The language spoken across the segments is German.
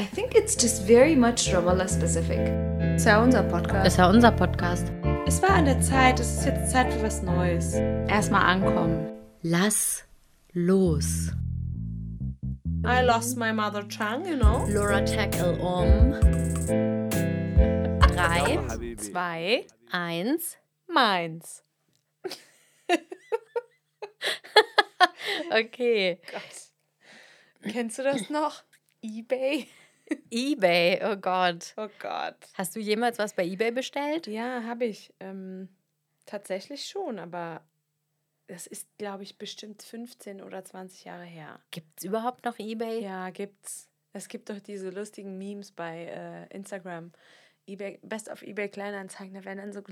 I think it's just very much Ramallah specific. Ist ja unser Podcast. Ist ja unser Podcast. Es war an der Zeit, es ist jetzt Zeit für was Neues. Erstmal ankommen. Lass los. I lost my mother tongue, you know. Laura Tackle um. Drei, Zwei, eins. meins. Okay. Gott. Kennst du das noch? Ebay? Ebay, oh Gott. Oh Gott. Hast du jemals was bei Ebay bestellt? Ja, habe ich. Ähm, tatsächlich schon, aber das ist, glaube ich, bestimmt 15 oder 20 Jahre her. Gibt es überhaupt noch Ebay? Ja, gibt's. Es gibt doch diese lustigen Memes bei äh, Instagram. eBay, Best of eBay Kleinanzeigen, da werden dann so,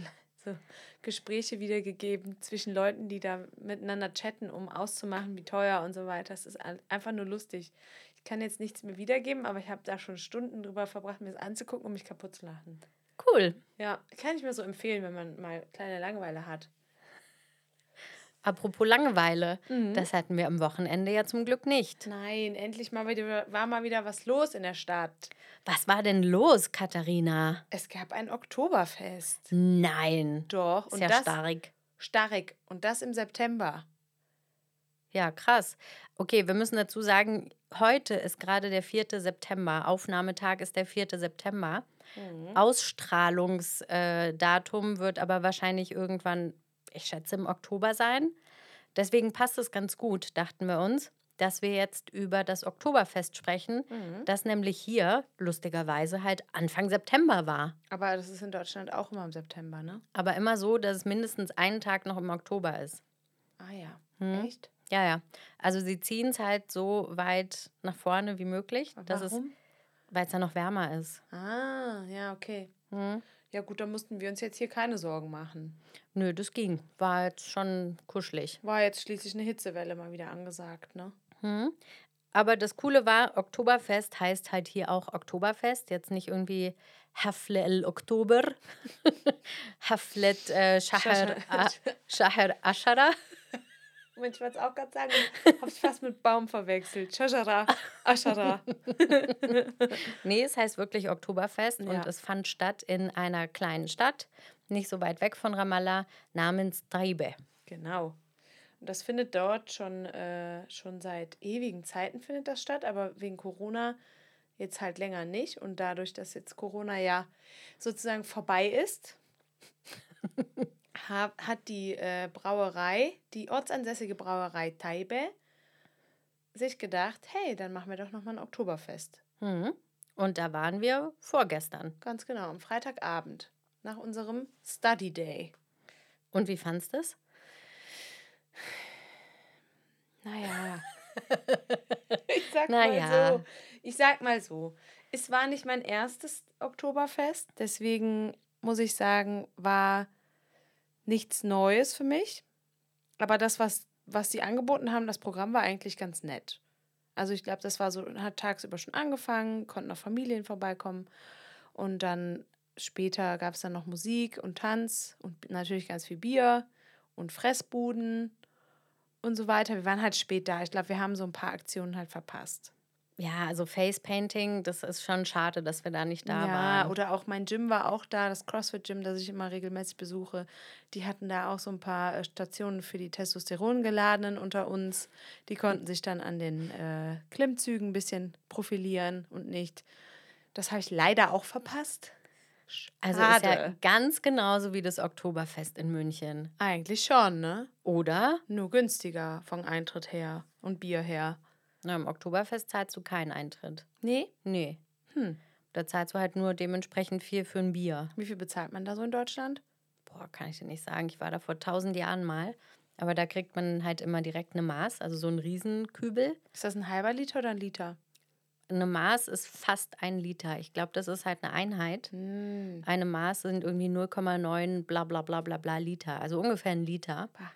so Gespräche wiedergegeben zwischen Leuten, die da miteinander chatten, um auszumachen, wie teuer und so weiter. Das ist ein- einfach nur lustig. Ich kann jetzt nichts mehr wiedergeben, aber ich habe da schon Stunden drüber verbracht, mir das anzugucken, um mich kaputt zu lachen. Cool. Ja, kann ich mir so empfehlen, wenn man mal kleine Langeweile hat. Apropos Langeweile, das hatten wir am Wochenende ja zum Glück nicht. Nein, endlich mal wieder, war mal wieder was los in der Stadt. Was war denn los, Katharina? Es gab ein Oktoberfest. Nein. Doch, Ist und ja das starrig. starrig. Und das im September. Ja, krass. Okay, wir müssen dazu sagen, heute ist gerade der 4. September. Aufnahmetag ist der 4. September. Ausstrahlungsdatum wird aber wahrscheinlich irgendwann, ich schätze, im Oktober sein. Deswegen passt es ganz gut, dachten wir uns, dass wir jetzt über das Oktoberfest sprechen, das nämlich hier lustigerweise halt Anfang September war. Aber das ist in Deutschland auch immer im September, ne? Aber immer so, dass es mindestens einen Tag noch im Oktober ist. Ah ja. Hm? Echt? Ja, ja. Also sie ziehen es halt so weit nach vorne wie möglich, dass es, Warum? weil es dann noch wärmer ist. Ah, ja, okay. Hm? Ja gut, dann mussten wir uns jetzt hier keine Sorgen machen. Nö, das ging. War jetzt schon kuschelig. War jetzt schließlich eine Hitzewelle mal wieder angesagt, ne? Hm? Aber das Coole war, Oktoberfest heißt halt hier auch Oktoberfest. Jetzt nicht irgendwie Hafle el Oktober, Haflet äh, Shahar, Shahar Ashara. Mensch, ich wollte es auch gerade sagen, hab's fast mit Baum verwechselt. Shashara, Ashara. Nee, es heißt wirklich Oktoberfest Ja. und es fand statt in einer kleinen Stadt, nicht so weit weg von Ramallah, namens Taibe. Genau. Und das findet dort schon, äh, schon seit ewigen Zeiten findet das statt, aber wegen Corona jetzt halt länger nicht. Und dadurch, dass jetzt Corona ja sozusagen vorbei ist, hat die äh, Brauerei, die ortsansässige Brauerei Taibe, sich gedacht, hey, dann machen wir doch nochmal ein Oktoberfest. Mhm. Und da waren wir vorgestern. Ganz genau, am Freitagabend, nach unserem Study Day. Und wie fandst du es? Naja. ich sag Naja. mal so. Ich sag mal so. Es war nicht mein erstes Oktoberfest, deswegen muss ich sagen, war nichts Neues für mich. Aber das, was, was sie angeboten haben, das Programm war eigentlich ganz nett. Also ich glaube, das war so, hat tagsüber schon angefangen, konnten auch Familien vorbeikommen. Und dann später gab es dann noch Musik und Tanz und natürlich ganz viel Bier und Fressbuden und so weiter. Wir waren halt spät da. Ich glaube, wir haben so ein paar Aktionen halt verpasst. Ja, also Facepainting, das ist schon schade, dass wir da nicht da ja, waren. oder auch mein Gym war auch da, das CrossFit-Gym, das ich immer regelmäßig besuche. Die hatten da auch so ein paar äh, Stationen für die Testosterongeladenen unter uns. Die konnten sich dann an den äh, Klimmzügen ein bisschen profilieren und nicht. Das habe ich leider auch verpasst. Also ist ja Schade. ganz genauso wie das Oktoberfest in München. Eigentlich schon, ne? Oder? Nur günstiger vom Eintritt her und Bier her. Na, im Oktoberfest zahlst du keinen Eintritt. Nee? Nee. Hm. Da zahlst du halt nur dementsprechend viel für ein Bier. Wie viel bezahlt man da so in Deutschland? Boah, kann ich dir nicht sagen. Ich war da vor tausend Jahren mal. Aber da kriegt man halt immer direkt eine Maß, also so ein Riesenkübel. Ist das ein halber Liter oder ein Liter? Eine Maß ist fast ein Liter. Ich glaube, das ist halt eine Einheit. Hm. Eine Maß sind irgendwie 0,9 bla bla bla bla bla Liter. Also ungefähr ein Liter. Bah.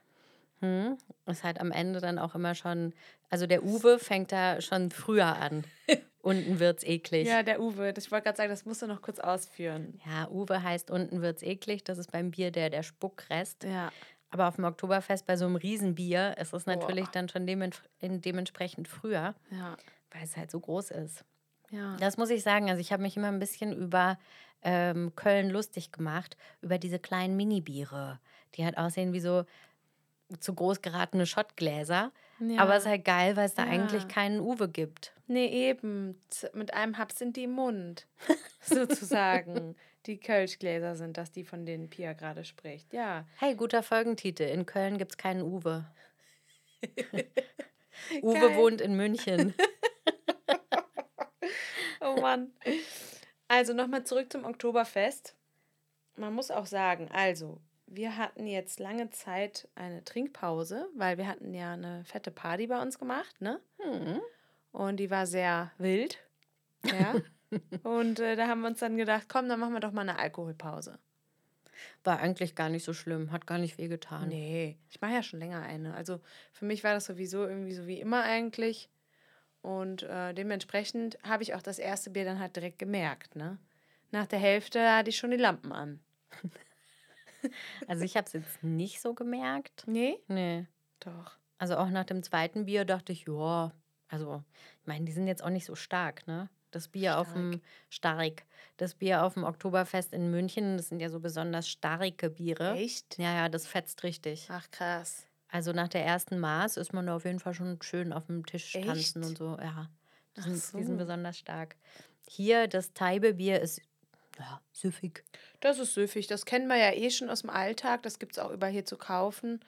Hm. Ist halt am Ende dann auch immer schon, also der Uwe fängt da schon früher an. Unten wird's eklig. Ja, der Uwe. Das, ich wollte gerade sagen, das musst du noch kurz ausführen. Ja, Uwe heißt unten wird's eklig. Das ist beim Bier der, der Spuckrest. Ja. Aber auf dem Oktoberfest bei so einem Riesenbier ist es natürlich Boah. dann schon dementsprechend früher, Ja. weil es halt so groß ist. Ja. Das muss ich sagen. Also ich habe mich immer ein bisschen über ähm, Köln lustig gemacht, über diese kleinen Mini-Biere, die halt aussehen wie so zu groß geratene Schottgläser. Aber es ist halt geil, weil es da eigentlich Ja. keinen Uwe gibt. Nee, eben. Mit einem Haps sind die im Mund. sozusagen. Die Kölschgläser sind das, die von denen Pia gerade spricht. Ja. Hey, guter Folgentitel. In Köln gibt es keinen Uwe. Uwe Geil. wohnt in München. Oh Mann. Also nochmal zurück zum Oktoberfest. Man muss auch sagen, also, wir hatten jetzt lange Zeit eine Trinkpause, weil wir hatten ja eine fette Party bei uns gemacht, ne? Hm. Und die war sehr wild. Ja. Und äh, da haben wir uns dann gedacht, komm, dann machen wir doch mal eine Alkoholpause. War eigentlich gar nicht so schlimm, hat gar nicht wehgetan. Nee, ich mache ja schon länger eine. Also für mich war das sowieso irgendwie so wie immer eigentlich. Und äh, dementsprechend habe ich auch das erste Bier dann halt direkt gemerkt, ne? Nach der Hälfte hatte ich schon die Lampen an. Also ich habe es jetzt nicht so gemerkt. Nee? Nee. Doch. Also auch nach dem zweiten Bier dachte ich, ja, also ich meine, die sind jetzt auch nicht so stark, ne? Das Bier auf dem stark. Das Bier auf dem Oktoberfest in München, das sind ja so besonders starke Biere. Echt? Ja, ja, das fetzt richtig. Ach krass. Also nach der ersten Maß ist man da auf jeden Fall schon schön auf dem Tisch tanzen Echt? und so. Ja, die Ach sind, die sind so. besonders stark. Hier, das Taibe-Bier ist ja, süffig. Das ist süffig. Das kennen wir ja eh schon aus dem Alltag. Das gibt es auch überall hier zu kaufen.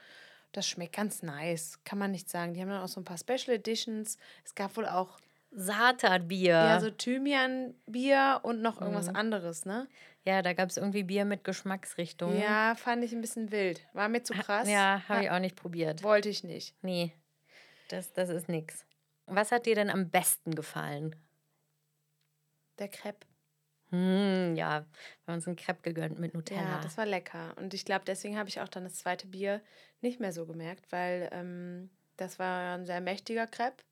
Das schmeckt ganz nice. Kann man nicht sagen. Die haben dann auch so ein paar Special Editions. Es gab wohl auch Satan-Bier. ja, so Thymian-Bier und noch irgendwas anderes, ne? Ja, da gab es irgendwie Bier mit Geschmacksrichtung. Ja, fand ich ein bisschen wild. War mir zu krass. Ja, habe ich auch nicht probiert. Wollte ich nicht. Nee, das, das ist nix. Was hat dir denn am besten gefallen? Der Crepe. Hm, ja, wir haben uns einen Crepe gegönnt mit Nutella. Ja, das war lecker. Und ich glaube, deswegen habe ich auch dann das zweite Bier nicht mehr so gemerkt, weil ähm, das war ein sehr mächtiger Crepe.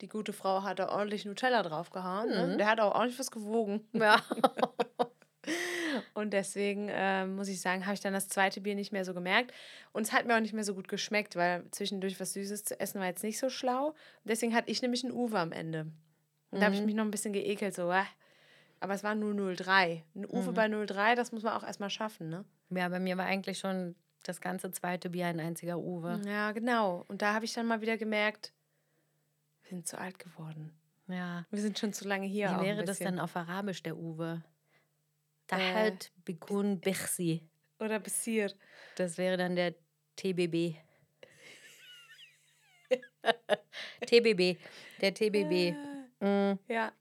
Die gute Frau hat da ordentlich Nutella draufgehauen. Ne? Der hat auch ordentlich was gewogen. ja. Und deswegen ähm, muss ich sagen, habe ich dann das zweite Bier nicht mehr so gemerkt. Und es hat mir auch nicht mehr so gut geschmeckt, weil zwischendurch was Süßes zu essen war jetzt nicht so schlau. Deswegen hatte ich nämlich einen Uwe am Ende. Und da habe ich mich noch ein bisschen geekelt, so, äh. Aber es war nur 03. Ein Uwe bei 03, das muss man auch erstmal schaffen, ne? ja, bei mir war eigentlich schon das ganze zweite Bier ein einziger Uwe. Ja, genau. Und da habe ich dann mal wieder gemerkt, wir sind zu alt geworden. Ja. Wir sind schon zu lange hier. Wie wäre das dann auf Arabisch, der Uwe? Äh, Dahat Bikun Bichsi. Oder Bessir. Das wäre dann der TBB. TBB. Der TBB. Mm. Ja.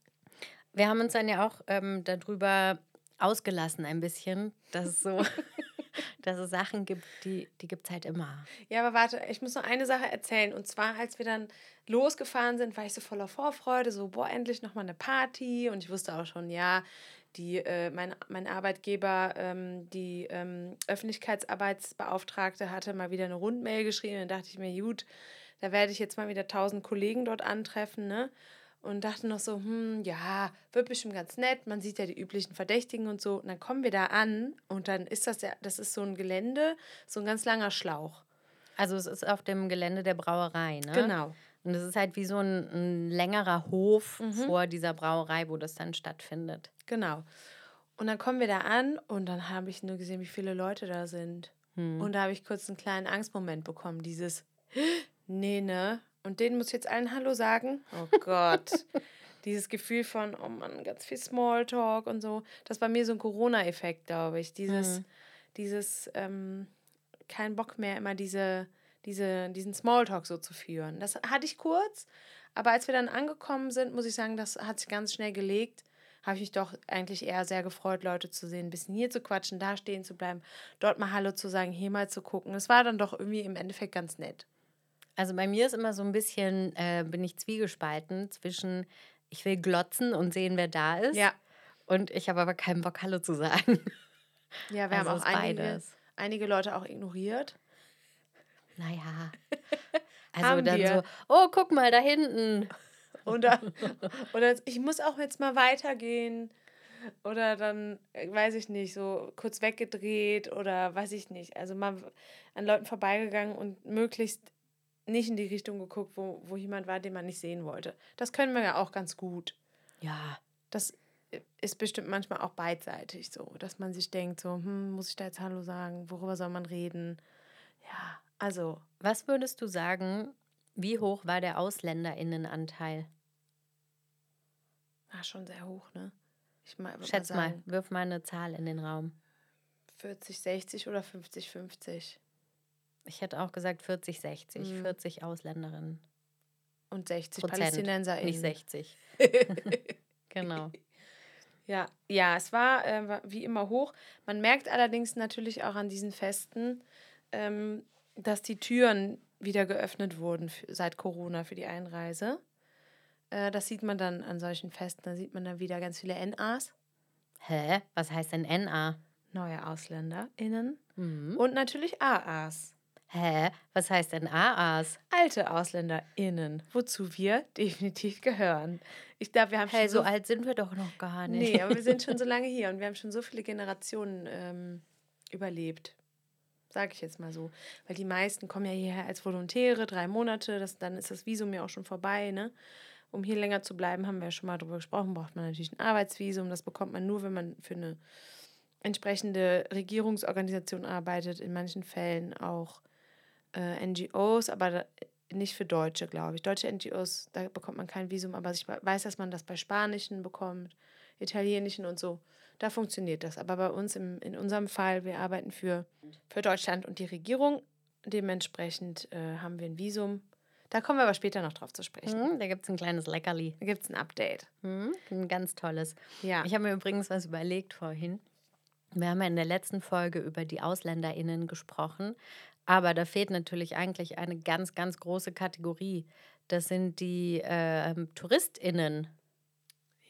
Wir haben uns dann ja auch ähm, darüber ausgelassen ein bisschen, dass es so, dass es Sachen gibt, die, die gibt es halt immer. Ja, aber warte, ich muss noch eine Sache erzählen. Und zwar, als wir dann losgefahren sind, war ich so voller Vorfreude, so, boah, endlich nochmal eine Party. Und ich wusste auch schon, ja, die, äh, mein, mein Arbeitgeber, ähm, die ähm, Öffentlichkeitsarbeitsbeauftragte, hatte mal wieder eine Rundmail geschrieben. Dann dachte ich mir, gut, da werde ich jetzt mal wieder tausend Kollegen dort antreffen, ne? Und dachte noch so, hm, ja, wird bestimmt ganz nett. Man sieht ja die üblichen Verdächtigen und so. Und dann kommen wir da an und dann ist das ja, das ist so ein Gelände, so ein ganz langer Schlauch. Also es ist auf dem Gelände der Brauerei, ne? Genau. Und es ist halt wie so ein, ein längerer Hof vor dieser Brauerei, wo das dann stattfindet. Genau. Und dann kommen wir da an und dann habe ich nur gesehen, wie viele Leute da sind. Und da habe ich kurz einen kleinen Angstmoment bekommen. Dieses, nee, ne? Und denen muss ich jetzt allen Hallo sagen. Oh Gott. Dieses Gefühl von, oh Mann, ganz viel Smalltalk und so. Das war mir so ein Corona-Effekt, glaube ich. Dieses, dieses, ähm, kein Bock mehr, immer diese, diese, diesen Smalltalk so zu führen. Das hatte ich kurz, aber als wir dann angekommen sind, muss ich sagen, das hat sich ganz schnell gelegt. Habe ich mich doch eigentlich eher sehr gefreut, Leute zu sehen, ein bisschen hier zu quatschen, da stehen zu bleiben, dort mal Hallo zu sagen, hier mal zu gucken. Es war dann doch irgendwie im Endeffekt ganz nett. Also bei mir ist immer so ein bisschen, äh, bin ich zwiegespalten zwischen, ich will glotzen und sehen, wer da ist. Ja. Und ich habe aber keinen Bock, Hallo zu sagen. Ja, wir Also haben auch einige, beides. einige Leute auch ignoriert. Naja. Also dann wir. so, oh, guck mal, da hinten. Oder, oder ich muss auch jetzt mal weitergehen. Oder dann, äh, weiß ich nicht, so kurz weggedreht oder weiß ich nicht. Also mal an Leuten vorbeigegangen und möglichst nicht in die Richtung geguckt, wo, wo jemand war, den man nicht sehen wollte. Das können wir ja auch ganz gut. Ja, das ist bestimmt manchmal auch beidseitig so, dass man sich denkt, so, hm, muss ich da jetzt Hallo sagen? Worüber soll man reden? Ja, also. Was würdest du sagen, wie hoch war der AusländerInnenanteil? Ah, schon sehr hoch, ne? Ich mal, Schätz mal, mal, wirf mal eine Zahl in den Raum. 40, 60 oder 50, 50? Ich hätte auch gesagt 40, 60. Mhm. 40 Ausländerinnen. Und 60 Prozent, PalästinenserInnen. Nicht 60. genau. Ja, ja, es war äh, wie immer hoch. Man merkt allerdings natürlich auch an diesen Festen, ähm, dass die Türen wieder geöffnet wurden für, seit Corona für die Einreise. Äh, das sieht man dann an solchen Festen. Da sieht man dann wieder ganz viele NAs. Hä? Was heißt denn NA? Neue AusländerInnen. Mhm. Und natürlich AAs. Hä? Was heißt denn AAs? Alte AusländerInnen, wozu wir definitiv gehören. Ich glaube, wir haben hey, so, so alt sind wir doch noch gar nicht. Nee, aber wir sind schon so lange hier und wir haben schon so viele Generationen ähm, überlebt. Sage ich jetzt mal so. Weil die meisten kommen ja hierher als Volontäre, drei Monate, das, dann ist das Visum ja auch schon vorbei, ne? Um hier länger zu bleiben, haben wir ja schon mal drüber gesprochen, braucht man natürlich ein Arbeitsvisum. Das bekommt man nur, wenn man für eine entsprechende Regierungsorganisation arbeitet, in manchen Fällen auch äh, NGOs, aber nicht für Deutsche, glaube ich. Deutsche NGOs, da bekommt man kein Visum, aber ich weiß, dass man das bei spanischen bekommt, italienischen und so. Da funktioniert das. Aber bei uns im, in unserem Fall, wir arbeiten für, für Deutschland und die Regierung. Dementsprechend äh, haben wir ein Visum. Da kommen wir aber später noch drauf zu sprechen. Mhm, da gibt es ein kleines Leckerli. Da gibt es ein Update. Mhm, ein ganz tolles. Ja. Ich habe mir übrigens was überlegt vorhin. Wir haben ja in der letzten Folge über die AusländerInnen gesprochen. Aber da fehlt natürlich eigentlich eine ganz, ganz große Kategorie. Das sind die äh, TouristInnen.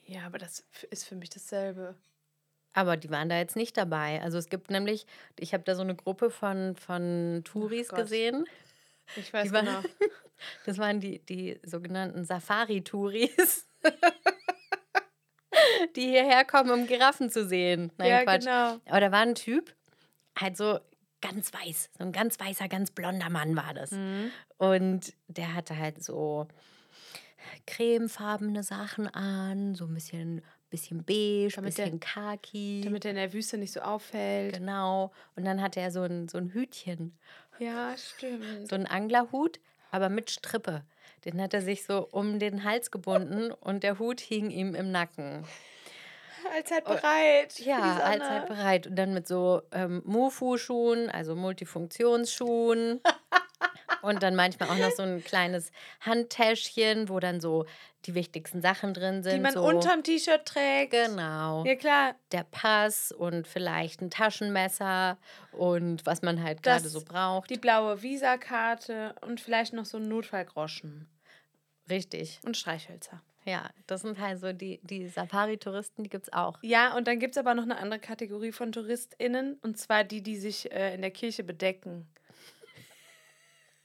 Ja, aber das ist für mich dasselbe. Aber die waren da jetzt nicht dabei. Also es gibt nämlich, ich habe da so eine Gruppe von, von Touris gesehen. Ich weiß waren, genau. Das waren die, die sogenannten Safari-Touris. die hierher kommen, um Giraffen zu sehen. Nein, ja, Quatsch. genau. Aber da war ein Typ, halt so ganz weiß, so ein ganz weißer, ganz blonder Mann war das. Mhm. Und der hatte halt so cremefarbene Sachen an, so ein bisschen, bisschen beige, ein bisschen der, khaki. Damit er in der Wüste nicht so auffällt. Genau. Und dann hatte er so ein, so ein Hütchen. Ja, stimmt. So ein Anglerhut, aber mit Strippe. Den hat er sich so um den Hals gebunden und der Hut hing ihm im Nacken allzeit bereit. Ja, allzeit bereit. Und dann mit so ähm, Mufu-Schuhen, also Multifunktionsschuhen. und dann manchmal auch noch so ein kleines Handtäschchen, wo dann so die wichtigsten Sachen drin sind. Die man so. unterm T-Shirt trägt. Genau. Ja, klar. Der Pass und vielleicht ein Taschenmesser und was man halt gerade so braucht. Die blaue Visakarte und vielleicht noch so ein Notfallgroschen. Richtig. Und Streichhölzer. Ja, das sind halt so die, die Safari-Touristen, die gibt es auch. Ja, und dann gibt es aber noch eine andere Kategorie von TouristInnen, und zwar die, die sich äh, in der Kirche bedecken.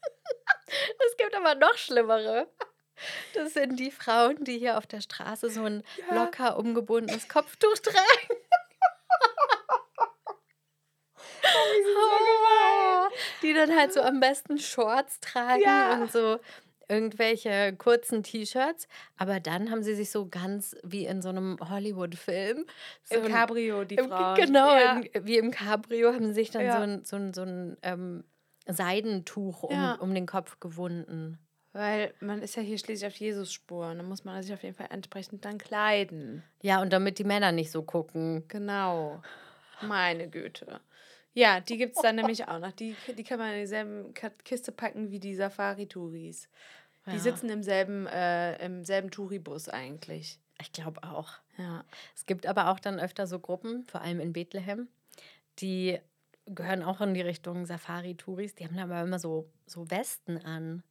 es gibt aber noch schlimmere. Das sind die Frauen, die hier auf der Straße so ein ja. locker umgebundenes Kopftuch tragen. oh, die dann halt so am besten Shorts tragen ja. und so irgendwelche kurzen T-Shirts, aber dann haben sie sich so ganz wie in so einem Hollywood-Film. So Im Cabrio, die Frauen. Genau, ja. in, wie im Cabrio haben sie sich dann ja. so ein, so ein, so ein ähm, Seidentuch um, ja. um den Kopf gewunden. Weil man ist ja hier schließlich auf Jesus-Spur. Und dann muss man sich auf jeden Fall entsprechend dann kleiden. Ja, und damit die Männer nicht so gucken. Genau. Meine Güte. Ja, die gibt es dann nämlich auch noch. Die, die kann man in dieselben Kiste packen wie die Safari-Touris. Die ja. sitzen im selben, äh, im selben Touribus eigentlich. Ich glaube auch. Ja. Es gibt aber auch dann öfter so Gruppen, vor allem in Bethlehem, die gehören auch in die Richtung Safari-Touris. Die haben aber immer so, so Westen an.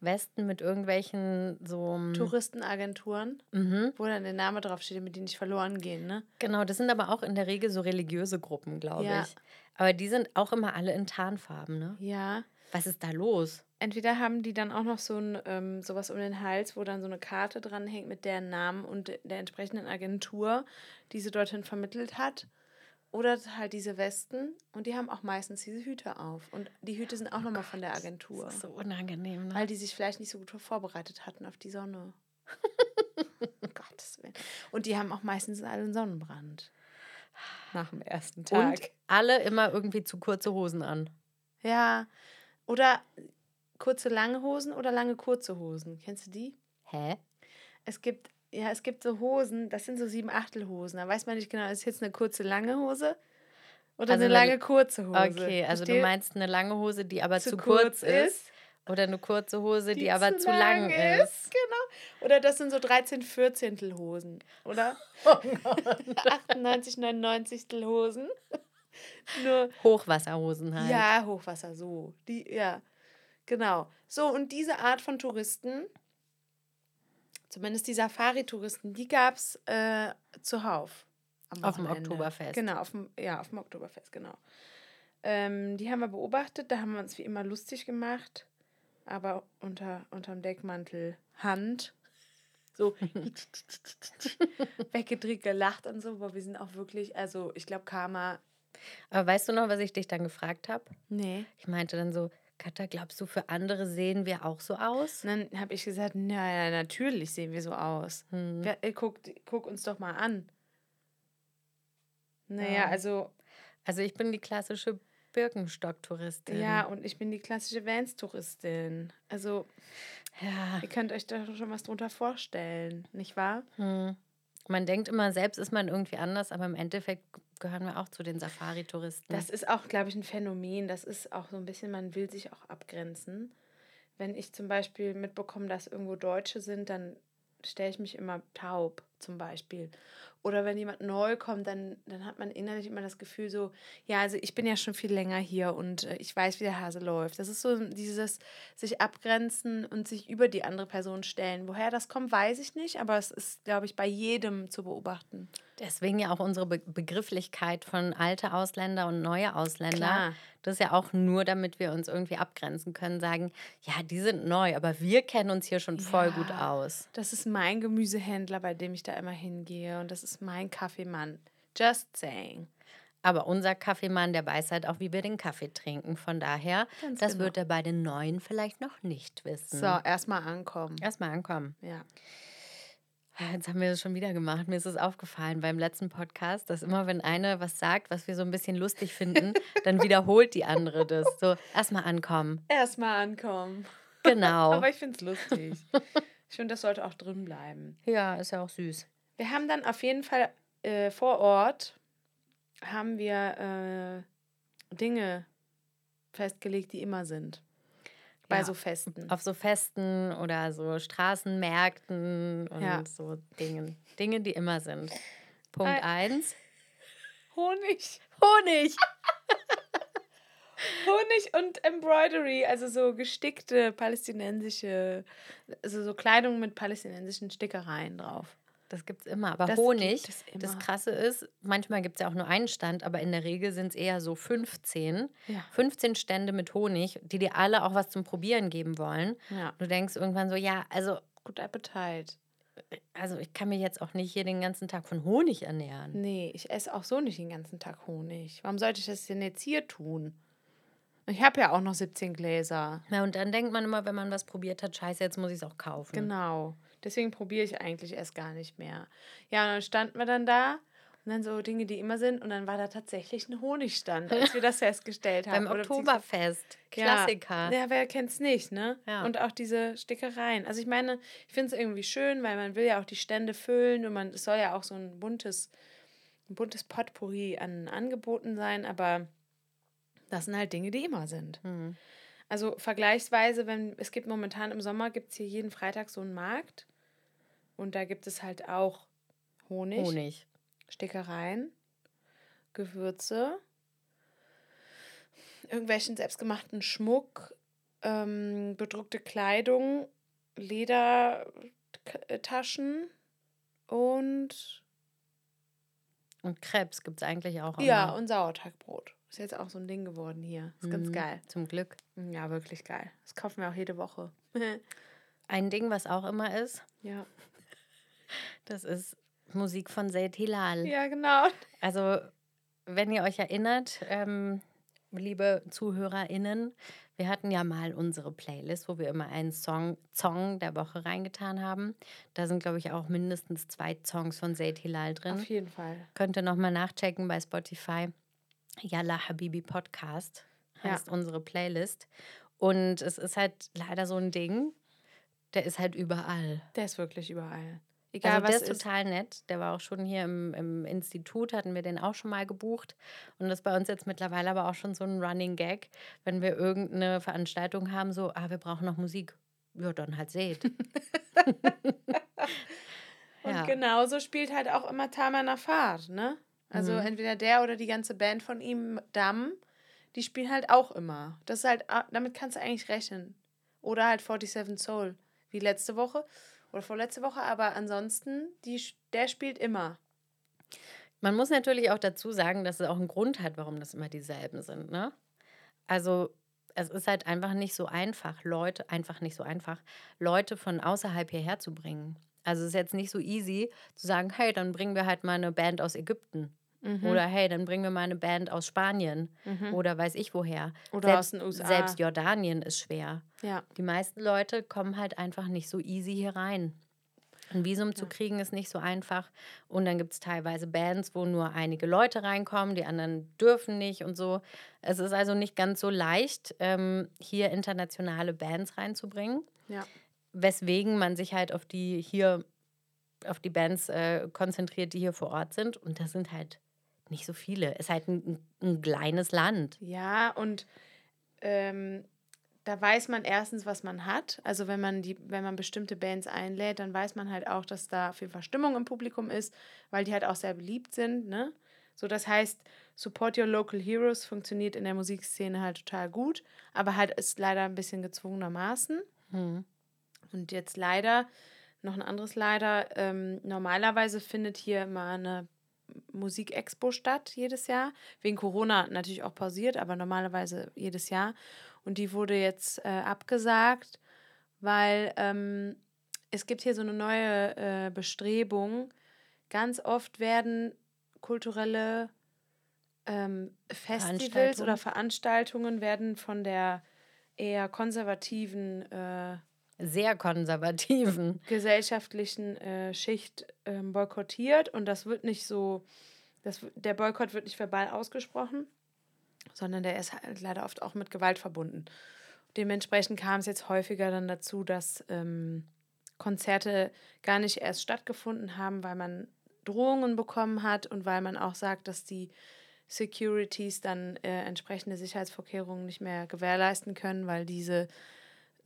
Westen mit irgendwelchen so. Hm, Touristenagenturen, mhm. wo dann der Name draufsteht, damit die nicht verloren gehen, ne? Genau, das sind aber auch in der Regel so religiöse Gruppen, glaube ja. ich. Aber die sind auch immer alle in Tarnfarben, ne? Ja. Was ist da los? Entweder haben die dann auch noch so ein ähm, sowas um den Hals, wo dann so eine Karte dran hängt mit deren Namen und der entsprechenden Agentur, die sie dorthin vermittelt hat. Oder halt diese Westen und die haben auch meistens diese Hüte auf. Und die Hüte sind auch oh nochmal von der Agentur. Das ist so unangenehm, ne? Weil die sich vielleicht nicht so gut vorbereitet hatten auf die Sonne. Um Gottes Willen. Und die haben auch meistens alle einen Sonnenbrand. Nach dem ersten Tag. Und alle immer irgendwie zu kurze Hosen an. Ja. Oder kurze lange Hosen oder lange kurze Hosen. Kennst du die? Hä? Es gibt, ja, es gibt so Hosen, das sind so sieben Achtelhosen. Da weiß man nicht genau, ist jetzt eine kurze lange Hose oder Also eine lange kurze Hose. Okay, also du Versteh- meinst eine lange Hose, die aber zu, zu kurz, kurz ist. ist. Oder eine kurze Hose, die, aber zu lang, ist. Genau. Oder das sind so 13 Vierzehntel Hosen, oder? Oh 98, 99 Hosen. Nur, Hochwasserhosen halt. ja, Hochwasser, so. Die, ja, genau. So, und diese Art von Touristen, zumindest die Safari-Touristen, die gab es äh, zuhauf. am Auf dem. Oktoberfest. Genau, auf dem, ja, auf dem Oktoberfest, genau. Ähm, die haben wir beobachtet, da haben wir uns wie immer lustig gemacht, aber unter unterm Deckmantel Hand. So weggedreht, gelacht und so, aber wir sind auch wirklich, also ich glaube, Karma. Aber weißt du noch, was ich dich dann gefragt habe? Nee. Ich meinte dann so, Katha, glaubst du, für andere sehen wir auch so aus? Und dann habe ich gesagt, naja, natürlich sehen wir so aus. Hm. Äh, guck, guck uns doch mal an. Naja, Ja. also, Also ich bin die klassische Birkenstock-Touristin. ja, und ich bin die klassische Vans-Touristin. Also, ja. ihr könnt euch da schon was drunter vorstellen, nicht wahr? Hm. Man denkt immer, selbst ist man irgendwie anders, aber im Endeffekt gehören wir auch zu den Safari-Touristen. Das ist auch, glaube ich, ein Phänomen. Das ist auch so ein bisschen, man will sich auch abgrenzen. Wenn ich zum Beispiel mitbekomme, dass irgendwo Deutsche sind, dann stelle ich mich immer taub, zum Beispiel. Oder wenn jemand neu kommt, dann, dann hat man innerlich immer das Gefühl so, ja, also ich bin ja schon viel länger hier und äh, ich weiß, wie der Hase läuft. Das ist so dieses sich abgrenzen und sich über die andere Person stellen. Woher das kommt, weiß ich nicht, aber es ist, glaube ich, bei jedem zu beobachten. Deswegen ja auch unsere Be Begrifflichkeit von alte Ausländer und neue Ausländer. Klar. Das ist ja auch nur, damit wir uns irgendwie abgrenzen können, sagen, ja, die sind neu, aber wir kennen uns hier schon voll gut Ja. aus. Das ist mein Gemüsehändler, bei dem ich da immer hingehe. Und das ist mein Kaffeemann. Just saying. Aber unser Kaffeemann, der weiß halt auch, wie wir den Kaffee trinken. Von daher, Ganz das genau. wird er bei den Neuen vielleicht noch nicht wissen. So, erstmal ankommen. Erstmal ankommen. Ja. Ah, Jetzt haben wir das schon wieder gemacht. Mir ist es aufgefallen beim letzten Podcast, dass immer, wenn eine was sagt, was wir so ein bisschen lustig finden, dann wiederholt die andere das. So, erstmal ankommen. Erstmal ankommen. Genau. Aber ich finde es lustig. ich finde, das sollte auch drin bleiben. ja, ist ja auch süß. Wir haben dann auf jeden Fall äh, vor Ort haben wir äh, Dinge festgelegt, die immer sind. Bei Ja, so Festen. Auf so Festen oder so Straßenmärkten und Ja. so Dingen. Dinge, die immer sind. Punkt Ei. eins. Honig. Honig. Honig und Embroidery, also so gestickte palästinensische, also so Kleidung mit palästinensischen Stickereien drauf. Das gibt es immer. Aber Das Honig, es das immer. Krasse ist, manchmal gibt es ja auch nur einen Stand, aber in der Regel sind es eher so 15. Ja. 15 Stände mit Honig, die dir alle auch was zum Probieren geben wollen. Ja. Du denkst irgendwann so, ja, also, Gut Appetit. also ich kann mich jetzt auch nicht hier den ganzen Tag von Honig ernähren. Nee, ich esse auch so nicht den ganzen Tag Honig. Warum sollte ich das denn jetzt hier tun? Ich habe ja auch noch 17 Gläser. Ja, und dann denkt man immer, wenn man was probiert hat, scheiße, jetzt muss ich es auch kaufen. Genau. Deswegen probiere ich eigentlich erst gar nicht mehr. Ja, und dann standen wir dann da und dann so Dinge, die immer sind. Und dann war da tatsächlich ein Honigstand, als wir das festgestellt haben. Beim Oktoberfest. Ja. Klassiker. Ja, wer kennt's nicht, ne? Ja. Und auch diese Stickereien. Also ich meine, ich finde es irgendwie schön, weil man will ja auch die Stände füllen und man, es soll ja auch so ein buntes, ein buntes Potpourri an Angeboten sein, aber das sind halt Dinge, die immer sind. Hm. Also vergleichsweise, wenn es gibt momentan im Sommer, gibt es hier jeden Freitag so einen Markt und da gibt es halt auch Honig, Honig. Stickereien, Gewürze, irgendwelchen selbstgemachten Schmuck, ähm, bedruckte Kleidung, Ledertaschen und Und Krebs gibt es eigentlich auch. ja, und Sauerteigbrot. Ist jetzt auch so ein Ding geworden hier. Ist ganz Mhm, geil. Zum Glück. Ja, wirklich geil. Das kaufen wir auch jede Woche. Ein Ding, was auch immer ist, ja. Das ist Musik von Zaid Hilal. Ja, genau. Also, wenn ihr euch erinnert, ähm, liebe ZuhörerInnen, Wir hatten ja mal unsere Playlist, wo wir immer einen Song, Song der Woche reingetan haben. Da sind, glaube ich, auch mindestens zwei Songs von Zayd Hilal drin. Auf jeden Fall. Könnt ihr nochmal nachchecken bei Spotify. Yalla Habibi Podcast heißt ja. unsere Playlist. Und es ist halt leider so ein Ding, der ist halt überall. Der ist wirklich überall. Egal, also der ist, total nett. Der war auch schon hier im, im Institut, hatten wir den auch schon mal gebucht. Und das ist bei uns jetzt mittlerweile aber auch schon so ein Running Gag, wenn wir irgendeine Veranstaltung haben, so, ah, wir brauchen noch Musik. Ja, dann halt seht. Und ja. genauso spielt halt auch immer Tamer Fahrt, ne? Also mhm. entweder der oder die ganze Band von ihm, Damm, die spielen halt auch immer. Das ist halt, ah, damit kannst du eigentlich rechnen. Oder halt 47 Soul, wie letzte Woche oder vorletzte Woche, aber ansonsten, die, der spielt immer. Man muss natürlich auch dazu sagen, dass es auch einen Grund hat, warum das immer dieselben sind. Ne? Also es ist halt einfach nicht so einfach, Leute, einfach nicht so einfach, Leute von außerhalb hierher zu bringen. Also es ist jetzt nicht so easy zu sagen, hey, dann bringen wir halt mal eine Band aus Ägypten. Mhm. Oder hey, dann bringen wir mal eine Band aus Spanien mhm. oder weiß ich woher. Oder selbst, aus den USA. Selbst Jordanien ist schwer. Ja. Die meisten Leute kommen halt einfach nicht so easy hier rein. Ein Visum ja. zu kriegen ist nicht so einfach. Und dann gibt es teilweise Bands, wo nur einige Leute reinkommen, die anderen dürfen nicht und so. Es ist also nicht ganz so leicht, ähm, hier internationale Bands reinzubringen. Ja. Weswegen man sich halt auf die hier, auf die Bands äh, konzentriert, die hier vor Ort sind. Und das sind halt nicht so viele. Es ist halt ein, ein kleines Land. Ja, und ähm, da weiß man erstens, was man hat. Also wenn man die, wenn man bestimmte Bands einlädt, dann weiß man halt auch, dass da viel Verstimmung im Publikum ist, weil die halt auch sehr beliebt sind. Ne? So, das heißt, Support Your Local Heroes funktioniert in der Musikszene halt total gut, aber halt ist leider ein bisschen gezwungenermaßen. Hm. Und jetzt leider, noch ein anderes leider, ähm, normalerweise findet hier mal eine Musikexpo statt jedes Jahr. Wegen Corona natürlich auch pausiert, aber normalerweise jedes Jahr. Und die wurde jetzt äh, abgesagt, weil ähm, es gibt hier so eine neue äh, Bestrebung. Ganz oft werden kulturelle ähm, Festivals oder Veranstaltungen werden von der eher konservativen äh, sehr konservativen gesellschaftlichen äh, Schicht ähm, boykottiert und das wird nicht so, das, der Boykott wird nicht verbal ausgesprochen, sondern der ist halt leider oft auch mit Gewalt verbunden. Dementsprechend kam es jetzt häufiger dann dazu, dass ähm, Konzerte gar nicht erst stattgefunden haben, weil man Drohungen bekommen hat und weil man auch sagt, dass die Securities dann äh, entsprechende Sicherheitsvorkehrungen nicht mehr gewährleisten können, weil diese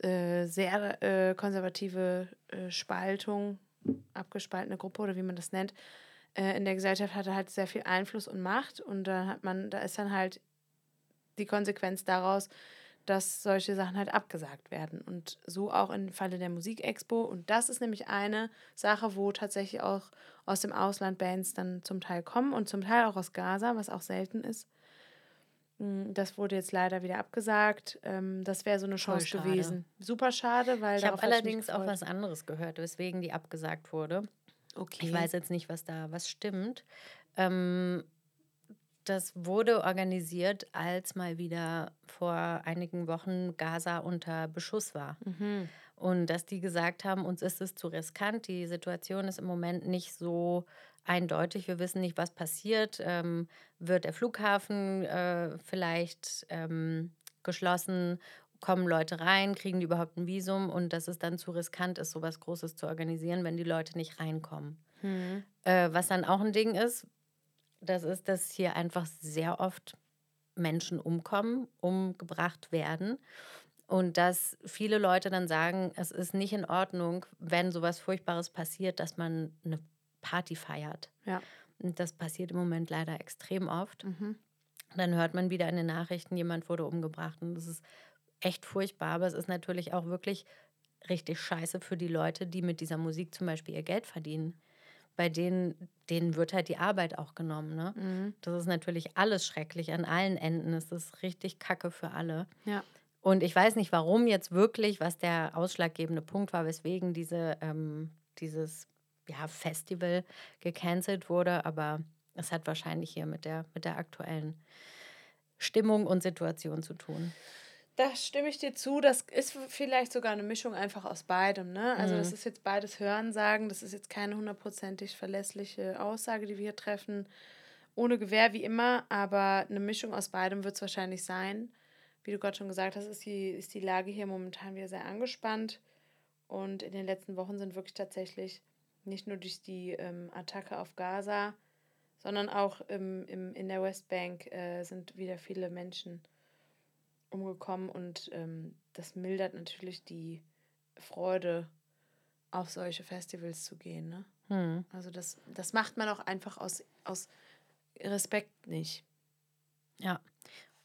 äh, sehr äh, konservative äh, Spaltung, abgespaltene Gruppe oder wie man das nennt, äh, in der Gesellschaft hatte halt sehr viel Einfluss und Macht und da hat man, da ist dann halt die Konsequenz daraus, dass solche Sachen halt abgesagt werden. Und so auch im Falle der Musikexpo. Und das ist nämlich eine Sache, wo tatsächlich auch aus dem Ausland Bands dann zum Teil kommen und zum Teil auch aus Gaza, was auch selten ist. Hm, das wurde jetzt leider wieder abgesagt. Ähm, das wäre so eine Chance gewesen. Super schade, weil ich habe allerdings auch was anderes gehört, weswegen die abgesagt wurde. Okay. Ich weiß jetzt nicht, was da was stimmt. Ähm, das wurde organisiert, als mal wieder vor einigen Wochen Gaza unter Beschuss war. Mhm. Und dass die gesagt haben, uns ist es zu riskant, die Situation ist im Moment nicht so eindeutig. Wir wissen nicht, was passiert. Ähm, wird der Flughafen äh, vielleicht ähm, geschlossen? Kommen Leute rein? Kriegen die überhaupt ein Visum? Und dass es dann zu riskant ist, sowas Großes zu organisieren, wenn die Leute nicht reinkommen. Mhm. Äh, was dann auch ein Ding ist, das ist, dass hier einfach sehr oft Menschen umkommen, umgebracht werden. Und dass viele Leute dann sagen, es ist nicht in Ordnung, wenn sowas Furchtbares passiert, dass man eine Party feiert. Ja. Und das passiert im Moment leider extrem oft. Mhm. Dann hört man wieder in den Nachrichten, jemand wurde umgebracht. Und das ist echt furchtbar, aber es ist natürlich auch wirklich richtig scheiße für die Leute, die mit dieser Musik zum Beispiel ihr Geld verdienen. Bei denen, denen wird halt die Arbeit auch genommen. Ne? Mhm. Das ist natürlich alles schrecklich an allen Enden. Es ist richtig Kacke für alle. Ja. Und ich weiß nicht, warum jetzt wirklich, was der ausschlaggebende Punkt war, weswegen diese, ähm, dieses ja, Festival gecancelt wurde, aber es hat wahrscheinlich hier mit der, mit der aktuellen Stimmung und Situation zu tun. Da stimme ich dir zu. Das ist vielleicht sogar eine Mischung einfach aus beidem. Ne? Also, das Mhm. ist jetzt beides Hörensagen. Das ist jetzt keine hundertprozentig verlässliche Aussage, die wir hier treffen. Ohne Gewehr wie immer, aber eine Mischung aus beidem wird es wahrscheinlich sein. Wie du gerade schon gesagt hast, ist die, ist die Lage hier momentan wieder sehr angespannt. Und in den letzten Wochen sind wirklich tatsächlich nicht nur durch die ähm, Attacke auf Gaza, sondern auch im, im, in der Westbank äh, sind wieder viele Menschen umgekommen und ähm, das mildert natürlich die Freude, auf solche Festivals zu gehen. Ne? Hm. Also das, das macht man auch einfach aus, aus Respekt nicht. Ja.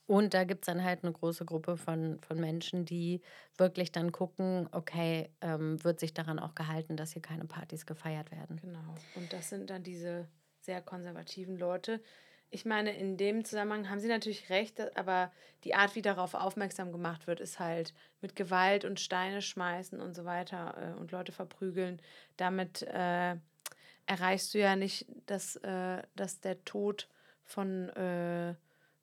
Und da gibt es dann halt eine große Gruppe von, von Menschen, die wirklich dann gucken, okay, ähm, wird sich daran auch gehalten, dass hier keine Partys gefeiert werden. Genau. Und das sind dann diese sehr konservativen Leute. Ich meine, in dem Zusammenhang haben sie natürlich recht, aber die Art, wie darauf aufmerksam gemacht wird, ist halt mit Gewalt und Steine schmeißen und so weiter äh, und Leute verprügeln. Damit äh, erreichst du ja nicht, dass, äh, dass der Tod von äh,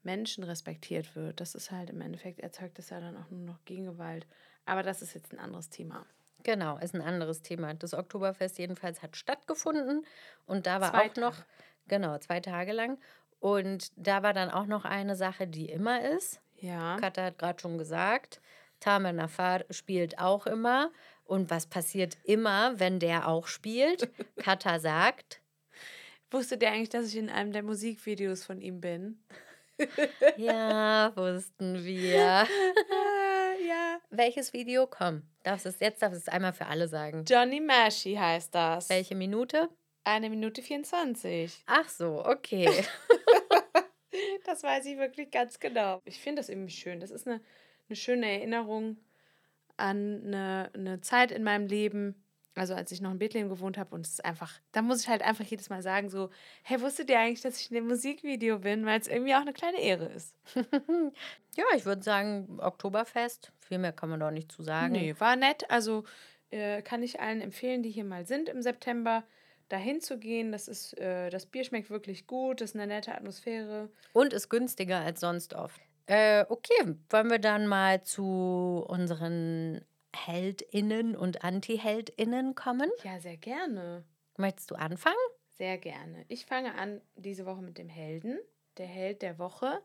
Menschen respektiert wird. Das ist halt im Endeffekt, erzeugt das ja dann auch nur noch Gegengewalt. Aber das ist jetzt ein anderes Thema. Genau, ist ein anderes Thema. Das Oktoberfest jedenfalls hat stattgefunden und da war Zwei auch noch, Tage. genau, zwei Tage lang. Und da war dann auch noch eine Sache, die immer ist. Ja. Katha hat gerade schon gesagt, Tamer Nafar spielt auch immer. Und was passiert immer, wenn der auch spielt? Katha sagt, Wusstet ihr eigentlich, dass ich in einem der Musikvideos von ihm bin? Ja, wussten wir. Ja. Welches Video? Komm, darfst es, jetzt darfst du es einmal für alle sagen. Johnny Mashi heißt das. Welche Minute? Eine Minute 24. Ach so, okay. Das weiß ich wirklich ganz genau. Ich finde das irgendwie schön. Das ist eine, eine schöne Erinnerung an eine, eine Zeit in meinem Leben. Also als ich noch in Bethlehem gewohnt habe und es ist einfach, da muss ich halt einfach jedes Mal sagen so, hey, wusstet ihr eigentlich, dass ich in dem Musikvideo bin, weil es irgendwie auch eine kleine Ehre ist. ja, ich würde sagen, Oktoberfest. Viel mehr kann man doch nicht zu sagen. Nee, war nett. Also äh, kann ich allen empfehlen, die hier mal sind im September, dahin zu gehen. Das ist, äh, das Bier schmeckt wirklich gut, das ist eine nette Atmosphäre. Und ist günstiger als sonst oft. Äh, okay, wollen wir dann mal zu unseren HeldInnen und Anti-HeldInnen kommen? Ja, sehr gerne. Möchtest du anfangen? Sehr gerne. Ich fange an diese Woche mit dem Helden. Der Held der Woche.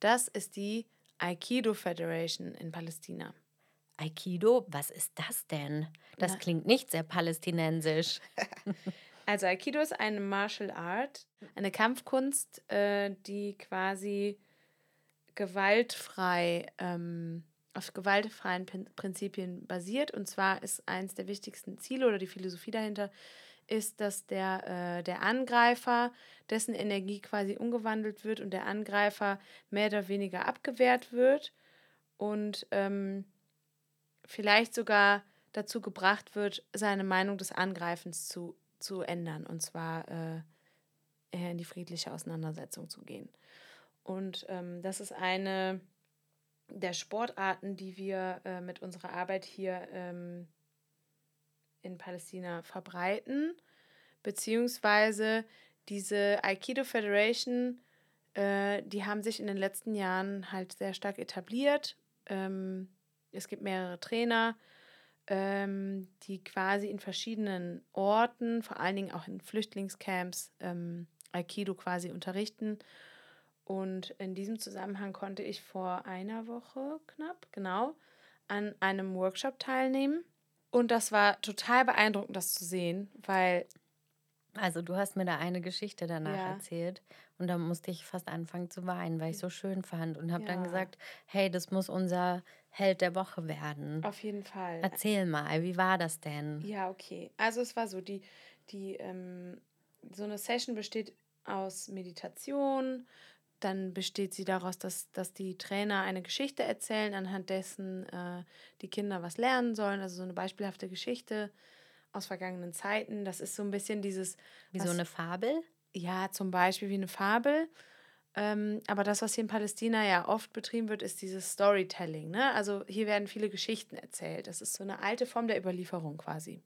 Das ist die Aikido Federation in Palästina. Aikido, was ist das denn? Das Na. klingt nicht sehr palästinensisch. Also Aikido ist eine Martial Art, eine Kampfkunst, äh, die quasi gewaltfrei ähm, auf gewaltfreien Prin- Prinzipien basiert. Und zwar ist eines der wichtigsten Ziele oder die Philosophie dahinter ist, dass der, äh, der Angreifer, dessen Energie quasi umgewandelt wird und der Angreifer mehr oder weniger abgewehrt wird und ähm, vielleicht sogar dazu gebracht wird, seine Meinung des Angreifens zu, zu ändern. Und zwar äh, in die friedliche Auseinandersetzung zu gehen. Und ähm, das ist eine der Sportarten, die wir äh, mit unserer Arbeit hier ähm, in Palästina verbreiten, beziehungsweise diese Aikido Federation, äh, die haben sich in den letzten Jahren halt sehr stark etabliert. Ähm, es gibt mehrere Trainer, ähm, die quasi in verschiedenen Orten, vor allen Dingen auch in Flüchtlingscamps, ähm, Aikido quasi unterrichten. Und in diesem Zusammenhang konnte ich vor einer Woche knapp, genau, an einem Workshop teilnehmen. Und das war total beeindruckend, das zu sehen, weil Also du hast mir da eine Geschichte danach Ja. erzählt und da musste ich fast anfangen zu weinen, weil ich so schön fand und habe dann Ja. gesagt, hey, das muss unser Held der Woche werden. auf jeden Fall. Erzähl mal, wie war das denn? Ja, okay. Also es war so, die, die, ähm, so eine Session besteht aus Meditation, dann besteht sie daraus, dass, dass die Trainer eine Geschichte erzählen, anhand dessen äh, die Kinder was lernen sollen, also so eine beispielhafte Geschichte aus vergangenen Zeiten. Das ist so ein bisschen dieses, Wie was- so eine Fabel? ja, zum Beispiel wie eine Fabel. Ähm, aber das, was hier in Palästina ja oft betrieben wird, ist dieses Storytelling. Ne? Also hier werden viele Geschichten erzählt. Das ist so eine alte Form der Überlieferung quasi.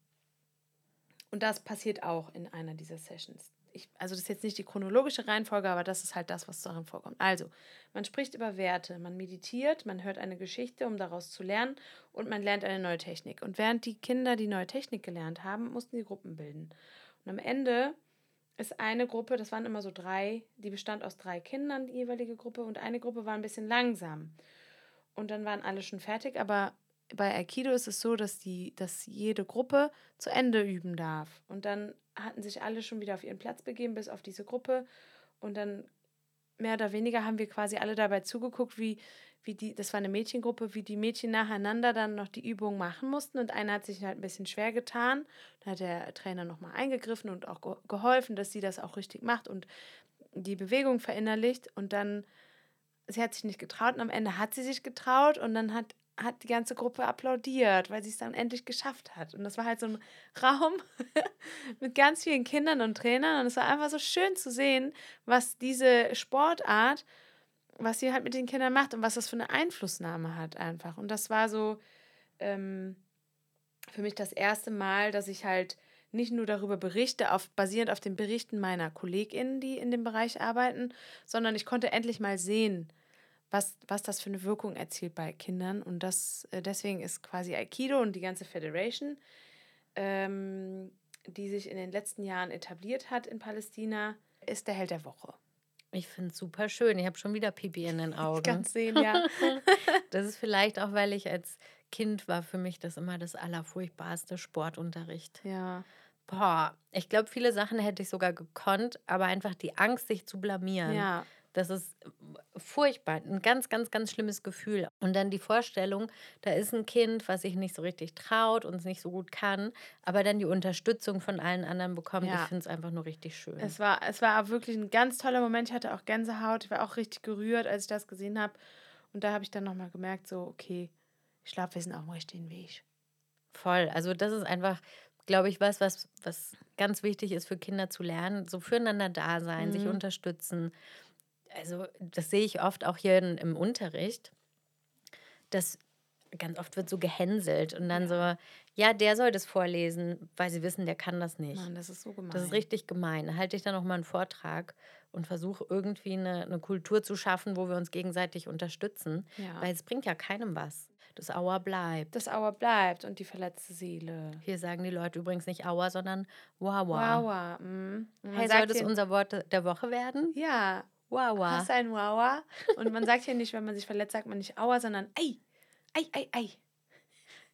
Und das passiert auch in einer dieser Sessions. Ich, also das ist jetzt nicht die chronologische Reihenfolge, aber das ist halt das, was darin vorkommt. Also, man spricht über Werte, man meditiert, man hört eine Geschichte, um daraus zu lernen und man lernt eine neue Technik. Und während die Kinder die neue Technik gelernt haben, mussten die Gruppen bilden. Und am Ende ist eine Gruppe, das waren immer so drei, die bestand aus drei Kindern, die jeweilige Gruppe, und eine Gruppe war ein bisschen langsam. Und dann waren alle schon fertig, aber bei Aikido ist es so, dass, die, dass jede Gruppe zu Ende üben darf. Und dann hatten sich alle schon wieder auf ihren Platz begeben, bis auf diese Gruppe. Und dann mehr oder weniger haben wir quasi alle dabei zugeguckt, wie, wie die, das war eine Mädchengruppe, wie die Mädchen nacheinander dann noch die Übung machen mussten. Und einer hat sich halt ein bisschen schwer getan. Da hat der Trainer nochmal eingegriffen und auch geholfen, dass sie das auch richtig macht und die Bewegung verinnerlicht. Und dann, sie hat sich nicht getraut und am Ende hat sie sich getraut und dann hat hat die ganze Gruppe applaudiert, weil sie es dann endlich geschafft hat. Und das war halt so ein Raum mit ganz vielen Kindern und Trainern. Und es war einfach so schön zu sehen, was diese Sportart, was sie halt mit den Kindern macht und was das für eine Einflussnahme hat einfach. Und das war so ähm, für mich das erste Mal, dass ich halt nicht nur darüber berichte, auf, basierend auf den Berichten meiner KollegInnen, die in dem Bereich arbeiten, sondern ich konnte endlich mal sehen, was, was das für eine Wirkung erzielt bei Kindern. Und das, äh, deswegen ist quasi Aikido und die ganze Federation, ähm, die sich in den letzten Jahren etabliert hat in Palästina, ist der Held der Woche. Ich finde es super schön. Ich habe schon wieder Pipi in den Augen. Ich kann sehen, ja. das ist vielleicht auch, weil ich als Kind war für mich das immer das allerfurchtbarste Sportunterricht. Ja. Boah, ich glaube, viele Sachen hätte ich sogar gekonnt, aber einfach die Angst, sich zu blamieren. Ja. Das ist furchtbar, ein ganz, ganz, ganz schlimmes Gefühl. Und dann die Vorstellung, da ist ein Kind, was sich nicht so richtig traut und es nicht so gut kann, aber dann die Unterstützung von allen anderen bekommt. Ja. Ich finde es einfach nur richtig schön. Es war, es war wirklich ein ganz toller Moment. Ich hatte auch Gänsehaut. Ich war auch richtig gerührt, als ich das gesehen habe. Und da habe ich dann nochmal gemerkt, so, okay, ich glaube, wir sind auf dem richtigen Weg. Voll. Also das ist einfach, glaube ich, was, was, was ganz wichtig ist für Kinder zu lernen. So füreinander da sein, mhm. sich unterstützen also das sehe ich oft auch hier in, im Unterricht, dass ganz oft wird so gehänselt und dann ja. so, ja, der soll das vorlesen, weil sie wissen, der kann das nicht. Mann, das ist so gemein. Das ist richtig gemein. Da halte ich dann noch mal einen Vortrag und versuche irgendwie eine, eine Kultur zu schaffen, wo wir uns gegenseitig unterstützen, ja. weil es bringt ja keinem was. Das Auer bleibt. Das Auer bleibt und die verletzte Seele. Hier sagen die Leute übrigens nicht Auer, sondern Wawa. Wawa. Mhm. Hey, soll das unser Wort der Woche werden? Ja, Wawa. Hast ein Wawa. Und man sagt hier nicht, wenn man sich verletzt, sagt man nicht Aua, sondern Ei. Ei, ei, ei.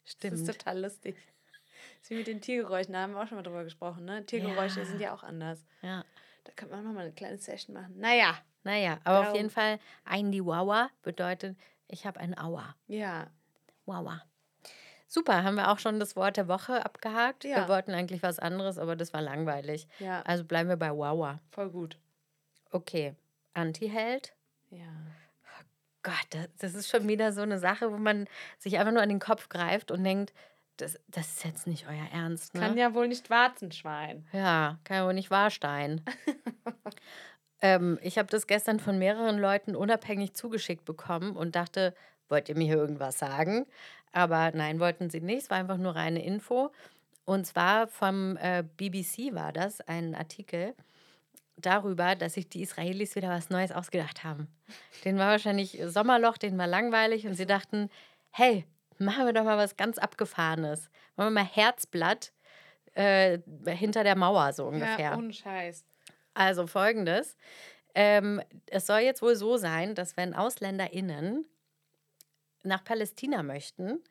Stimmt. Das ist total lustig. Das ist wie mit den Tiergeräuschen, da haben wir auch schon mal drüber gesprochen, ne? Tiergeräusche ja. sind ja auch anders. Ja. Da kann man auch noch mal eine kleine Session machen. Naja. Naja, aber Darum. auf jeden Fall ein die Wawa bedeutet, ich habe ein Aua. Ja. Wawa. Super, haben wir auch schon das Wort der Woche abgehakt. Ja. Wir wollten eigentlich was anderes, aber das war langweilig. Ja. Also bleiben wir bei Wawa. Voll gut. Okay. Anti-Held. Ja. Oh Gott, das ist schon wieder so eine Sache, wo man sich einfach nur an den Kopf greift und denkt, das, das ist jetzt nicht euer Ernst. Ne? Kann ja wohl nicht Warzenschwein. Ja, kann ja wohl nicht Warstein. ähm, ich habe das gestern von mehreren Leuten unabhängig zugeschickt bekommen und dachte, wollt ihr mir hier irgendwas sagen? Aber nein, wollten sie nicht. Es war einfach nur reine Info. Und zwar vom äh, BBC war das, ein Artikel darüber, dass sich die Israelis wieder was Neues ausgedacht haben. Den war wahrscheinlich Sommerloch, den war langweilig und sie dachten, hey, machen wir doch mal was ganz Abgefahrenes. Machen wir mal Herzblatt äh, hinter der Mauer, so ungefähr. Ja, ohne Scheiß. Also folgendes. Ähm, es soll jetzt wohl so sein, dass wenn AusländerInnen nach Palästina möchten,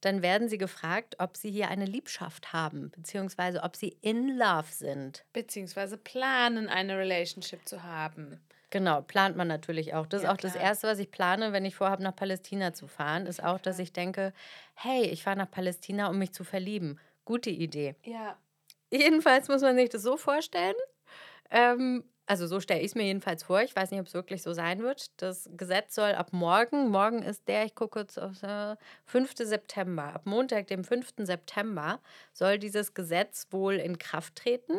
dann werden sie gefragt, ob sie hier eine Liebschaft haben, beziehungsweise ob sie in love sind. Beziehungsweise planen, eine Relationship zu haben. Genau, plant man natürlich auch. Das ja, ist auch klar. das Erste, was ich plane, wenn ich vorhabe, nach Palästina zu fahren, ist auch, dass ich denke, hey, ich fahre nach Palästina, um mich zu verlieben. Gute Idee. Ja. Jedenfalls muss man sich das so vorstellen. Ähm, also so stelle ich es mir jedenfalls vor. Ich weiß nicht, ob es wirklich so sein wird. Das Gesetz soll ab morgen, morgen ist der, ich gucke kurz auf, äh, 5. September, ab Montag, dem 5. September, soll dieses Gesetz wohl in Kraft treten.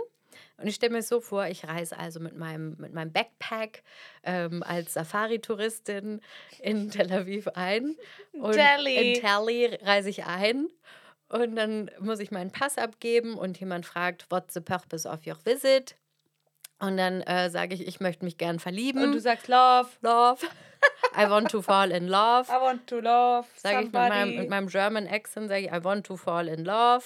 Und ich stelle mir so vor, ich reise also mit meinem, mit meinem Backpack ähm, als Safari-Touristin in Tel Aviv ein. Und Delhi. In Delhi reise ich ein. Und dann muss ich meinen Pass abgeben und jemand fragt, what's the purpose of your visit? Und dann äh, sage ich, ich möchte mich gern verlieben. Und du sagst Love. love. I want to fall in love. I want to love Sage ich mit meinem, mit meinem German Accent, sage ich, I want to fall in love.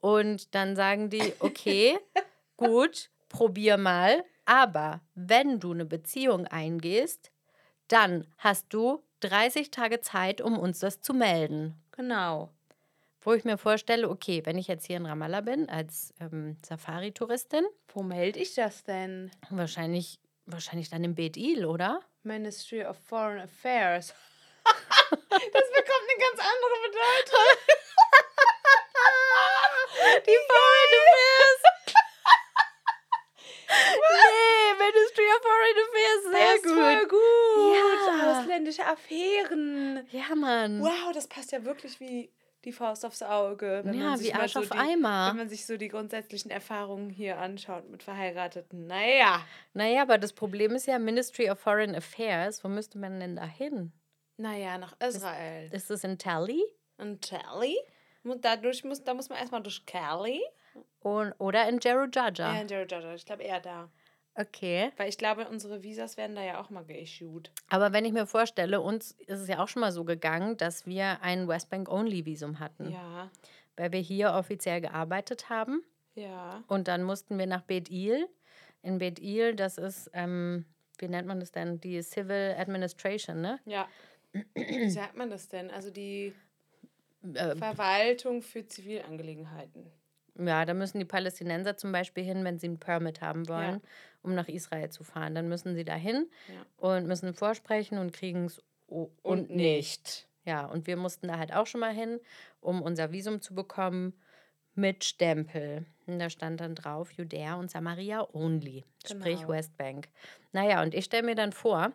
Und dann sagen die, okay, gut, probier mal. Aber wenn du eine Beziehung eingehst, dann hast du 30 Tage Zeit, um uns das zu melden. Genau. Wo ich mir vorstelle, okay, wenn ich jetzt hier in Ramallah bin als ähm, Safari-Touristin, Wo melde ich das denn? wahrscheinlich, wahrscheinlich dann im Bet Il, oder? Ministry of Foreign Affairs. das bekommt eine ganz andere Bedeutung. Die Foreign Affairs. nee, Ministry of Foreign Affairs, Das sehr ist gut. voll gut. Ja. Ausländische Affären. Ja, Mann. Wow, das passt ja wirklich wie die Faust aufs Auge. Wenn Ja, man sich wie Arsch so auf die, Eimer. Wenn man sich so die grundsätzlichen Erfahrungen hier anschaut mit Verheirateten. Naja. Naja, aber das Problem ist ja Ministry of Foreign Affairs. Wo müsste man denn da hin? Naja, nach Israel. Ist es in Tally? Cali? Mu- Dadurch muss, da muss man erstmal durch Cali. Und, oder in Jerujaja? Ja, in Georgia. Ich glaube eher da. Okay. Weil ich glaube, unsere Visas werden da ja auch mal geissued. Aber wenn ich mir vorstelle, uns ist es ja auch schon mal so gegangen, dass wir ein Westbank-Only-Visum hatten. Ja, Weil wir hier offiziell gearbeitet haben. ja. Und dann mussten wir nach Bet Il. In Bet Il, das ist, ähm, wie nennt man das denn? Die Civil Administration, ne? Ja. Wie sagt man das denn? Also die Äh, Verwaltung für Zivilangelegenheiten. ja, da müssen die Palästinenser zum Beispiel hin, wenn sie ein Permit haben wollen, Ja. Um nach Israel zu fahren. Dann müssen sie da hin Ja. und müssen vorsprechen und kriegen es und, nicht. Ja, und wir mussten da halt auch schon mal hin, um unser Visum zu bekommen mit Stempel. Und da stand dann drauf Judäa und Samaria only, sprich Genau. Westbank. Naja, und ich stelle mir dann vor,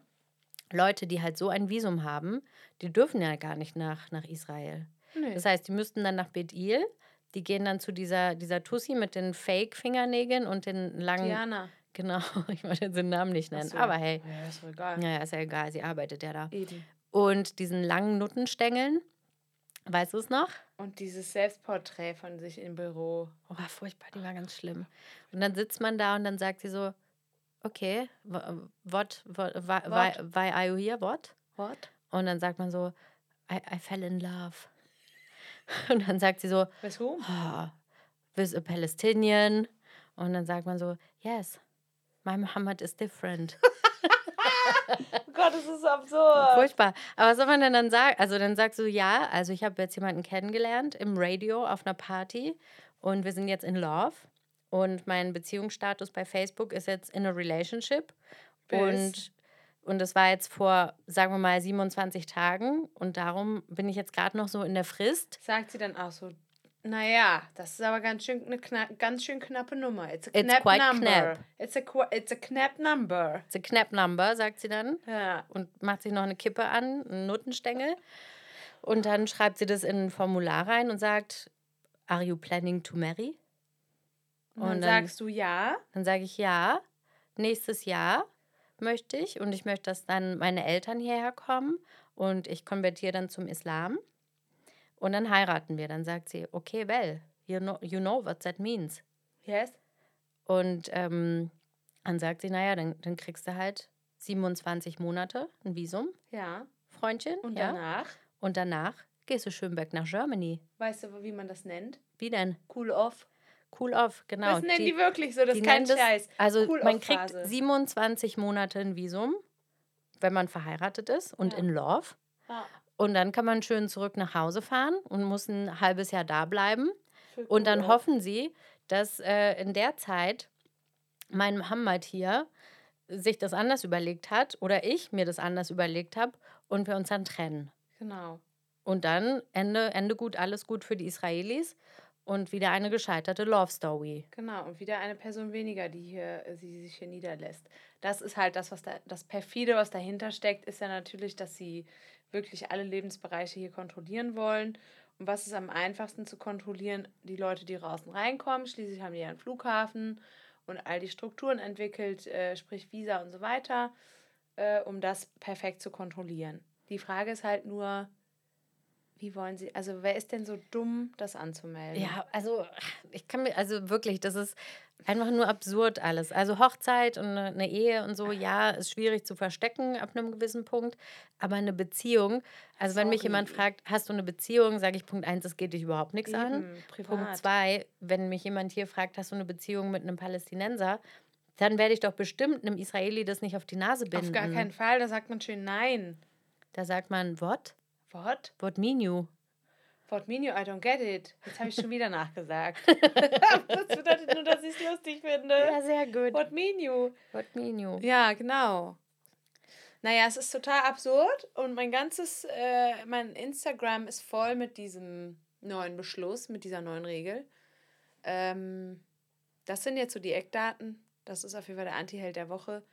Leute, die halt so ein Visum haben, die dürfen ja gar nicht nach, nach Israel. Nee. Das heißt, die müssten dann nach Bet Il, die gehen dann zu dieser, dieser Tussi mit den Fake-Fingernägeln und den langen. Diana. Genau, ich wollte den Namen nicht nennen. so. Aber hey, Ja, ist doch egal. naja, ist ja egal, sie arbeitet ja da. Eben. Und diesen langen Nuttenstängeln, weißt du es noch? Und dieses Selbstporträt von sich im Büro. Oh, war furchtbar, die war ganz schlimm. Und dann sitzt man da und dann sagt sie so, okay, what, what, why, why, why are you here, what? What? Und dann sagt man so, I, I fell in love. Und dann sagt sie so, With whom? oh, with a Palestinian. Und dann sagt man so, yes, my Muhammad is different. Oh Gott, das ist absurd. Furchtbar. Aber was soll man denn dann sagen? Also dann sagst du, ja, also ich habe jetzt jemanden kennengelernt im Radio auf einer Party und wir sind jetzt in Love. Und mein Beziehungsstatus bei Facebook ist jetzt in a relationship. Bis? Und, und das war jetzt vor, sagen wir mal, 27 Tagen. Und darum bin ich jetzt gerade noch so in der Frist. Sagt sie dann auch so, naja, das ist aber ganz schön eine kna ganz schön knappe Nummer. It's a It's knapp quite number. knapp. It's a, it's a knapp number. It's a knapp number, sagt sie dann. Ja. und macht sich noch eine Kippe an, einen Nuttenstängel. Und dann schreibt sie das in ein Formular rein und sagt, Are you planning to marry? Und dann, Und dann- sagst du ja. Dann sage ich ja, nächstes Jahr möchte ich und ich möchte, dass dann meine Eltern hierher kommen und ich konvertiere dann zum Islam und dann heiraten wir. Dann sagt sie, okay, well, you know, you know what that means. Yes. Und ähm, dann sagt sie, naja, dann, dann kriegst du halt 27 Monate ein Visum, Ja. Freundchen. Und ja? danach, Und danach gehst du schön weg nach Germany. weißt du, wie man das nennt? Wie denn? Cool off. Cool off, genau. das nennen die, wirklich so, das die ist kein Scheiß. Also cool man kriegt Phase. 27 Monate ein Visum, wenn man verheiratet ist und Ja. in Love. Ja, Und dann kann man schön zurück nach Hause fahren und muss ein halbes Jahr da bleiben. Und dann hoffen sie, dass äh, in der Zeit mein Muhammad hier sich das anders überlegt hat oder ich mir das anders überlegt habe und wir uns dann trennen. Genau. Und dann Ende, Ende gut, alles gut für die Israelis und wieder eine gescheiterte Love Story. Genau, und wieder eine Person weniger, die hier, äh, sie sich hier niederlässt. Das ist halt das, was da, das perfide, was dahinter steckt, ist ja natürlich, dass sie wirklich alle Lebensbereiche hier kontrollieren wollen. Und was ist am einfachsten zu kontrollieren? Die Leute, die draußen reinkommen. Schließlich haben die einen Flughafen und all die Strukturen entwickelt, äh, sprich Visa und so weiter, äh, um das perfekt zu kontrollieren. Die Frage ist halt nur, wie wollen sie, also wer ist denn so dumm, das anzumelden? Ja, also ich kann mir, also wirklich, das ist Einfach nur absurd alles. Also Hochzeit und eine Ehe und so, ja, ist schwierig zu verstecken ab einem gewissen Punkt. Aber eine Beziehung, also wenn mich jemand Sorry. fragt, hast du eine Beziehung, sage ich Punkt eins, es geht dich überhaupt nichts an. Eben, Punkt privat. zwei, wenn mich jemand hier fragt, hast du eine Beziehung mit einem Palästinenser, dann werde ich doch bestimmt einem Israeli das nicht auf die Nase binden. Auf gar keinen Fall, da sagt man schön Nein. Da sagt man, what? What? What mean you? What mean you? I don't get it. Jetzt habe ich schon wieder nachgesagt. das bedeutet nur, dass ich es lustig finde. Ja, sehr gut. What mean you? What mean you? Ja, genau. Naja, es ist total absurd und mein ganzes, äh, mein Instagram ist voll mit diesem neuen Beschluss, mit dieser neuen Regel. Ähm, das sind jetzt so die Eckdaten. Das ist auf jeden Fall der Anti-Held der Woche.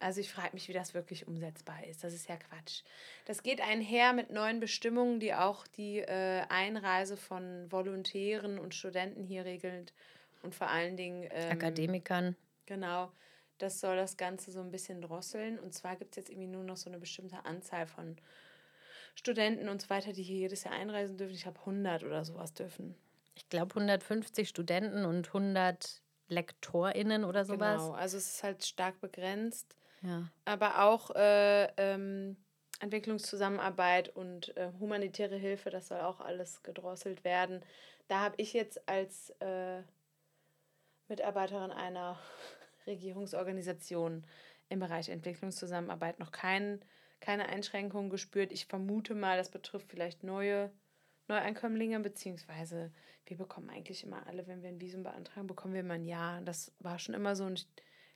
Also ich frage mich, wie das wirklich umsetzbar ist. Das ist ja Quatsch. Das geht einher mit neuen Bestimmungen, die auch die äh, Einreise von Volontären und Studenten hier regeln und vor allen Dingen ähm, Akademikern. Genau, das soll das Ganze so ein bisschen drosseln. Und zwar gibt es jetzt irgendwie nur noch so eine bestimmte Anzahl von Studenten und so weiter, die hier jedes Jahr einreisen dürfen. Ich glaube, 100 oder sowas dürfen. Ich glaube 150 Studenten und 100 LektorInnen oder sowas. Genau, also es ist halt stark begrenzt. Aber auch äh, ähm, Entwicklungszusammenarbeit und äh, humanitäre Hilfe, das soll auch alles gedrosselt werden. Da habe ich jetzt als äh, Mitarbeiterin einer Regierungsorganisation im Bereich Entwicklungszusammenarbeit noch kein, keine Einschränkungen gespürt. Ich vermute mal, das betrifft vielleicht neue Neueinkömmlinge, beziehungsweise wir bekommen eigentlich immer alle, wenn wir ein Visum beantragen, bekommen wir immer ein Ja. Das war schon immer so und ich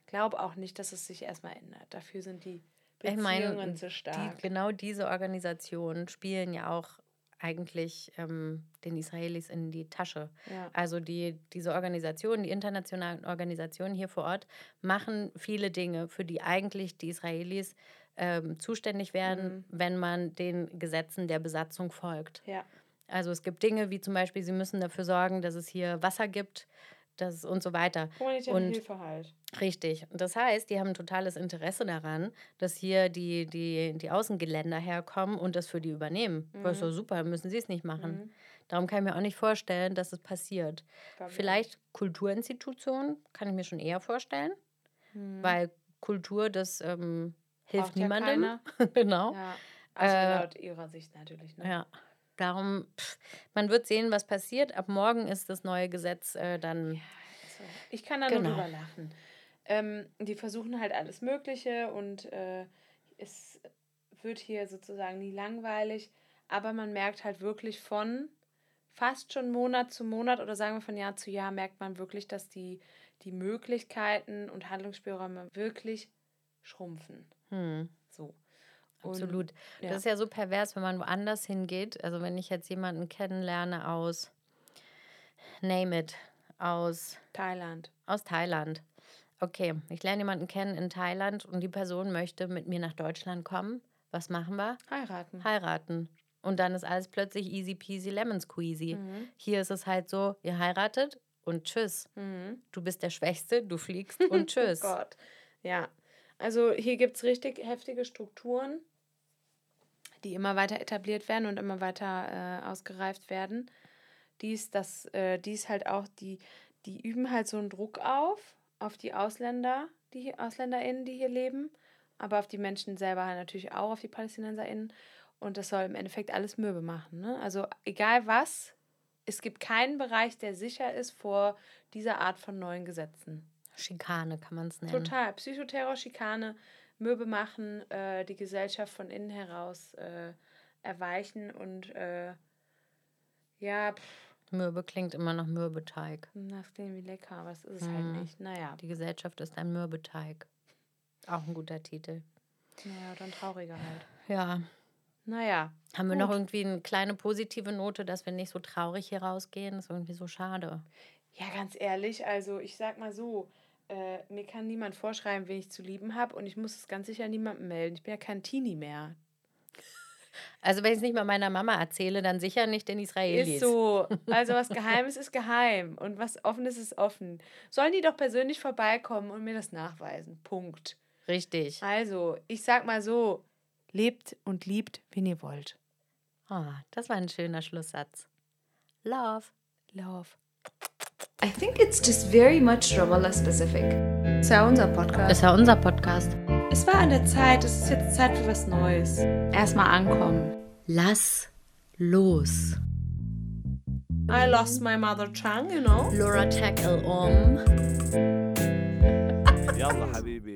glaube auch nicht, dass es sich erstmal ändert. Dafür sind die Ich Beziehungen meine, zu die, stark. genau diese Organisationen spielen ja auch eigentlich ähm, den Israelis in die Tasche. Ja. Also die, diese Organisationen, die internationalen Organisationen hier vor Ort, machen viele Dinge, für die eigentlich die Israelis ähm, zuständig werden, Mhm. wenn man den Gesetzen der Besatzung folgt. ja. Also es gibt Dinge wie zum Beispiel, sie müssen dafür sorgen, dass es hier Wasser gibt das und so weiter. Humanitäre Und- Hilfe halt. Richtig. Und das heißt, die haben ein totales Interesse daran, dass hier die, die, die Außengeländer herkommen und das für die übernehmen. Das ist doch super, dann müssen sie es nicht machen. Mhm. Darum kann ich mir auch nicht vorstellen, dass es passiert. Vielleicht Kulturinstitutionen kann ich mir schon eher vorstellen, Mhm. weil Kultur, das ähm, hilft Braucht ja niemandem. keiner. genau. Ja. Also Äh, laut ihrer Sicht natürlich. Ne? Ja. Darum, pff, man wird sehen, was passiert. Ab morgen ist das neue Gesetz äh, dann. So. Ich kann da Genau. nur drüber lachen. Ähm, die versuchen halt alles Mögliche und äh, es wird hier sozusagen nie langweilig, aber man merkt halt wirklich von fast schon Monat zu Monat oder sagen wir von Jahr zu Jahr, merkt man wirklich, dass die, die Möglichkeiten und Handlungsspielräume wirklich schrumpfen. Hm, So. Absolut. ja. Das ist ja so pervers, wenn man woanders hingeht. Also, wenn ich jetzt jemanden kennenlerne aus, name it, aus Thailand. Aus Thailand. Okay, ich lerne jemanden kennen in Thailand und die Person möchte mit mir nach Deutschland kommen. Was machen wir? Heiraten. Heiraten. Und dann ist alles plötzlich easy peasy lemon squeezy. Mhm. Hier ist es halt so, ihr heiratet und tschüss. Mhm. Du bist der Schwächste, du fliegst und tschüss. Oh Gott. Ja. Also hier gibt es richtig heftige Strukturen, die immer weiter etabliert werden und immer weiter äh, ausgereift werden. Dies, das, äh, dies halt auch, die, die üben halt so einen Druck auf, auf die Ausländer, die hier- AusländerInnen, die hier leben, aber auf die Menschen selber halt natürlich auch, auf die PalästinenserInnen. Und das soll im Endeffekt alles mürbe machen. Ne? Also egal was, es gibt keinen Bereich, der sicher ist vor dieser Art von neuen Gesetzen. Schikane kann man es nennen. Total. Psychoterror, Schikane, mürbe machen, äh, die Gesellschaft von innen heraus äh, erweichen und äh, ja, pff, Mürbe klingt immer nach Mürbeteig. nachdem wie lecker, aber es ist es Mhm. halt nicht. Naja, Die Gesellschaft ist ein Mürbeteig. Auch ein guter Titel. naja, dann trauriger halt. Ja. Naja, Haben wir noch Gut. irgendwie eine kleine positive Note, dass wir nicht so traurig hier rausgehen? Das ist irgendwie so schade. ja, ganz ehrlich, also ich sag mal so, äh, mir kann niemand vorschreiben, wen ich zu lieben habe und ich muss es ganz sicher niemandem melden. Ich bin ja kein Teenie mehr. Also wenn ich es nicht mal meiner Mama erzähle, dann sicher nicht den Israelis. Ist so. Also was Geheimes ist geheim und was Offenes ist offen. Sollen die doch persönlich vorbeikommen und mir das nachweisen. Punkt. Richtig. Also, ich sag mal so, lebt und liebt, wen ihr wollt. Ah, das war ein schöner Schlusssatz. Love. Love. I think it's just very much Ramallah specific. Es war unser Podcast. Es war unser Podcast. Es war an der Zeit, es ist jetzt Zeit für was Neues. Erstmal ankommen. Lass los. I lost my mother tongue, you know. Laura tackle um. Yalla, Habibi.